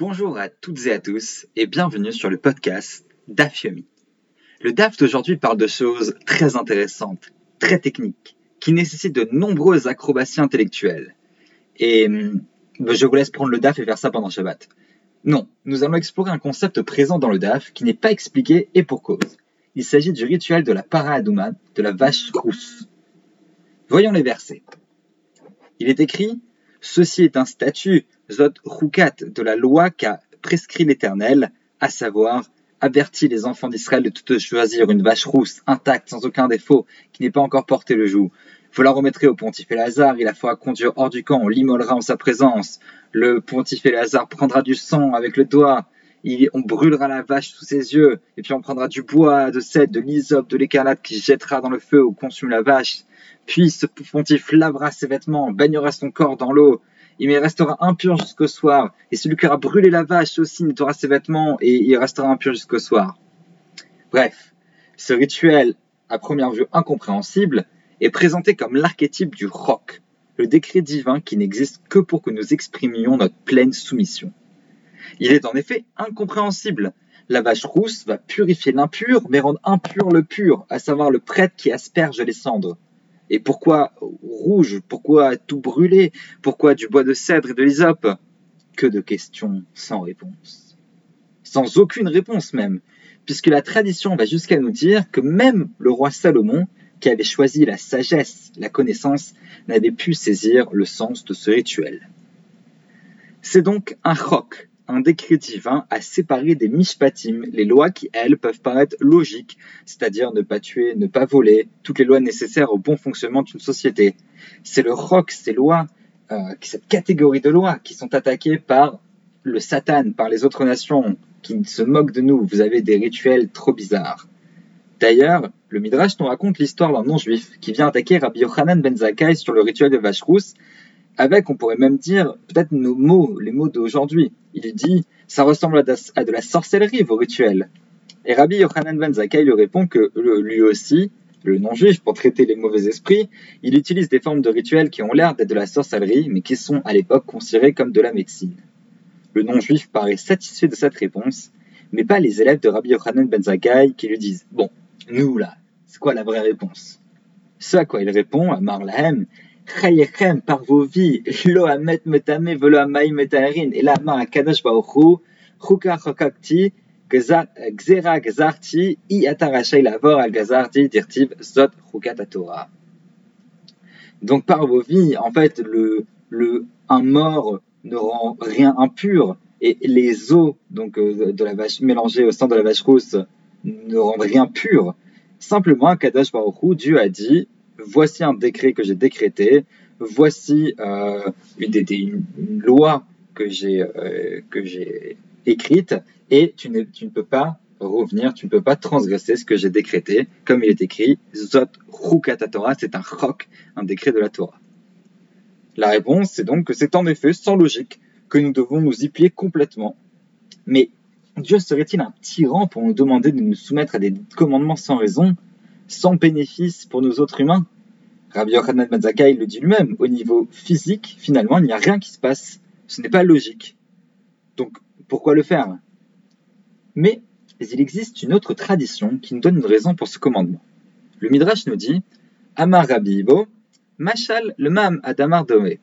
Bonjour à toutes et à tous et bienvenue sur le podcast DAF Yomi. Le DAF d'aujourd'hui parle de choses très intéressantes, très techniques, qui nécessitent de nombreuses acrobaties intellectuelles. Et hum, ben, je vous laisse prendre le DAF et faire ça pendant Shabbat. Non, nous allons explorer un concept présent dans le DAF qui n'est pas expliqué et pour cause. Il s'agit du rituel de la para de la vache rousse. Voyons les versets. Il est écrit Ceci est un statut, zot rukat, de la loi qu'a prescrit l'Éternel, à savoir avertit les enfants d'Israël de tout choisir une vache rousse, intacte, sans aucun défaut, qui n'est pas encore portée le joug. Vous la remettrez au pontife Lazare, il la fera conduire hors du camp, on l'immolera en sa présence. Le pontife Lazare prendra du sang avec le doigt, on brûlera la vache sous ses yeux, et puis on prendra du bois, de cèdre, de l'hysope, de l'écarlate qui jettera dans le feu ou consume la vache. Puis ce pontife lavera ses vêtements, baignera son corps dans l'eau, il restera impur jusqu'au soir. Et celui qui aura brûlé la vache aussi nettoiera ses vêtements et il restera impur jusqu'au soir. Bref, ce rituel, à première vue incompréhensible, est présenté comme l'archétype du roc, le décret divin qui n'existe que pour que nous exprimions notre pleine soumission. Il est en effet incompréhensible. La vache rousse va purifier l'impur, mais rendre impur le pur, à savoir le prêtre qui asperge les cendres. Et pourquoi rouge Pourquoi tout brûler Pourquoi du bois de cèdre et de l'hysope? Que de questions sans réponse. Sans aucune réponse même, puisque la tradition va jusqu'à nous dire que même le roi Salomon, qui avait choisi la sagesse, la connaissance, n'avait pu saisir le sens de ce rituel. C'est donc un roc, un décret divin à séparer des mishpatim, les lois qui, elles, peuvent paraître logiques, c'est-à-dire ne pas tuer, ne pas voler, toutes les lois nécessaires au bon fonctionnement d'une société. C'est le roc, ces lois, euh, cette catégorie de lois qui sont attaquées par le Satan, par les autres nations, qui se moquent de nous. Vous avez des rituels trop bizarres. D'ailleurs, le Midrash nous raconte l'histoire d'un non-juif qui vient attaquer Rabbi Yochanan ben Zakkai sur le rituel de vache rousse avec, on pourrait même dire, peut-être nos mots, les mots d'aujourd'hui. Il dit, ça ressemble à de, la sorcellerie, vos rituels. Et Rabbi Yochanan ben Zakkai lui répond que lui aussi, le non-juif, pour traiter les mauvais esprits, il utilise des formes de rituels qui ont l'air d'être de la sorcellerie, mais qui sont à l'époque considérées comme de la médecine. Le non-juif paraît satisfait de cette réponse, mais pas les élèves de Rabbi Yochanan ben Zakkai qui lui disent Bon, nous là, c'est quoi la vraie réponse? Ce à quoi il répond à Marlahem Chayechem par vos vies, lo amet metame velo amaim metaerin, et la main à Kadosh Baruchu, chuka chokakti, gzera gzarti, i atarachai lavor al gazarti, dirtiv zot chukat Torah. Donc par vos vies, en fait, le, le, un mort ne rend rien impur, et les os donc euh, de la vache mélangées au sang de la vache rousse ne rendent rien pur. Simplement, Kadosh Baruch Dieu a dit voici un décret que j'ai décrété, voici euh, une, loi que j'ai euh, écrite, et tu ne, tu ne peux pas revenir, tu ne peux pas transgresser ce que j'ai décrété, comme il est écrit, Zot Rukata Torah, c'est un roc, un décret de la Torah. La réponse, c'est donc que c'est en effet sans logique que nous devons nous y plier complètement. Mais Dieu serait-il un tyran pour nous demander de nous soumettre à des commandements sans raison? Sans bénéfice pour nous autres humains. Rabbi Yochanan ben il le dit lui-même, au niveau physique, finalement, il n'y a rien qui se passe. Ce n'est pas logique. Donc, pourquoi le faire? Mais il existe une autre tradition qui nous donne une raison pour ce commandement. Le Midrash nous dit Amar Rabbi Ibo, Machal le Mam Adamar Dome.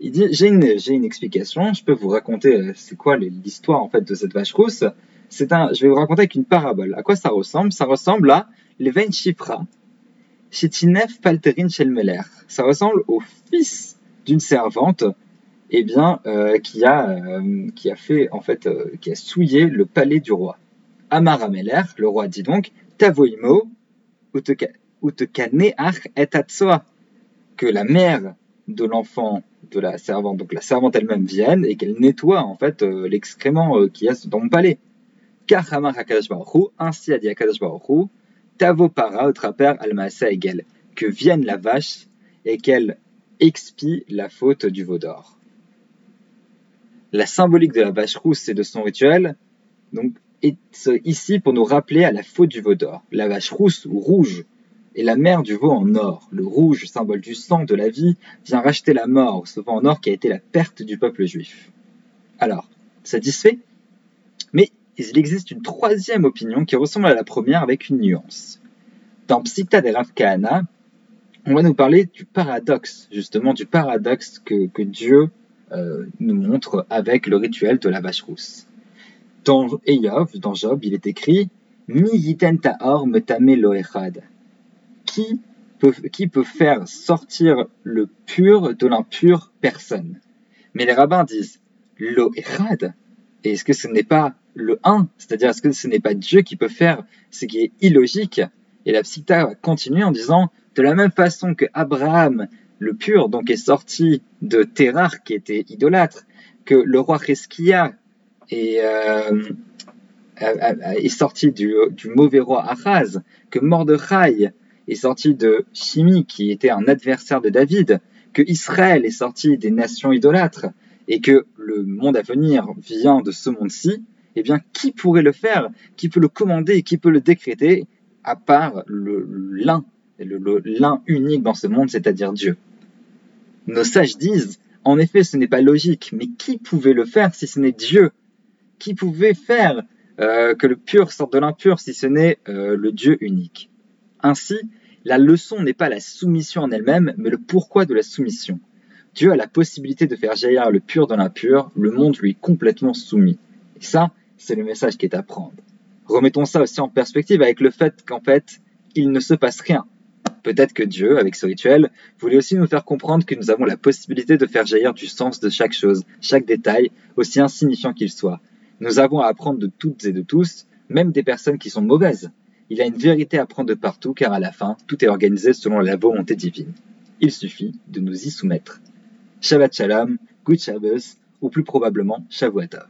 Il dit J'ai une, une explication, je peux vous raconter euh, c'est quoi l'histoire en fait de cette vache rousse. C'est un, je vais vous raconter avec une parabole. À quoi ça ressemble? Ça ressemble à Leven Shifra, Shitinef Palterin Shelmeler. Ça ressemble au fils d'une servante, eh bien, euh, qui a euh, qui a fait en fait euh, qui a souillé le palais du roi. Amarameler, le roi dit donc Tavoimo Utekaneach et Atsoa, que la mère de l'enfant de la servante, donc la servante elle-même vienne et qu'elle nettoie en fait l'excrément qui y a dans mon palais. Car Hamar ainsi a dit Baruch Tavopara, autre père, Almasa égale, que vienne la vache et qu'elle expie la faute du veau d'or. La symbolique de la vache rousse et de son rituel donc, est ici pour nous rappeler à la faute du veau d'or. La vache rousse ou rouge est la mère du veau en or. Le rouge, symbole du sang, de la vie, vient racheter la mort, ce veau en or qui a été la perte du peuple juif. Alors, satisfait? Il existe une troisième opinion qui ressemble à la première avec une nuance. Dans Psikta de Rav Kahana, on va nous parler du paradoxe, justement du paradoxe que, Dieu euh, nous montre avec le rituel de la vache rousse. Dans Eyov, dans Job, il est écrit Mi yiten ta'or. Qui peut, qui peut faire sortir le pur de l'impur Personne? Mais les rabbins disent lo'echad. Est-ce que ce n'est pas le 1 C'est-à-dire, est-ce que ce n'est pas Dieu qui peut faire ce qui est illogique? Et la Psita va continuer en disant de la même façon que Abraham, le pur, donc est sorti de Terrar, qui était idolâtre, que le roi Reskia est, euh, est sorti du, mauvais roi Achaz, que Mordechai est sorti de Shimi, qui était un adversaire de David, que Israël est sorti des nations idolâtres, et que le monde à venir vient de ce monde-ci, eh bien, qui pourrait le faire? Qui peut le commander Qui peut le décréter À part l'un l'un unique dans ce monde, c'est-à-dire Dieu? Nos sages disent, en effet, ce n'est pas logique, mais qui pouvait le faire si ce n'est Dieu? Qui pouvait faire euh, que le pur sorte de l'impur si ce n'est euh, le Dieu unique? Ainsi, la leçon n'est pas la soumission en elle-même, mais le pourquoi de la soumission. Dieu a la possibilité de faire jaillir le pur dans l'impur, le monde lui est complètement soumis. Et ça, c'est le message qui est à prendre. Remettons ça aussi en perspective avec le fait qu'en fait, il ne se passe rien. Peut-être que Dieu, avec ce rituel, voulait aussi nous faire comprendre que nous avons la possibilité de faire jaillir du sens de chaque chose, chaque détail, aussi insignifiant qu'il soit. Nous avons à apprendre de toutes et de tous, même des personnes qui sont mauvaises. Il y a une vérité à prendre de partout, car à la fin, tout est organisé selon la volonté divine. Il suffit de nous y soumettre. Shabbat Shalom, Good Shabbos, ou plus probablement Shavuatov.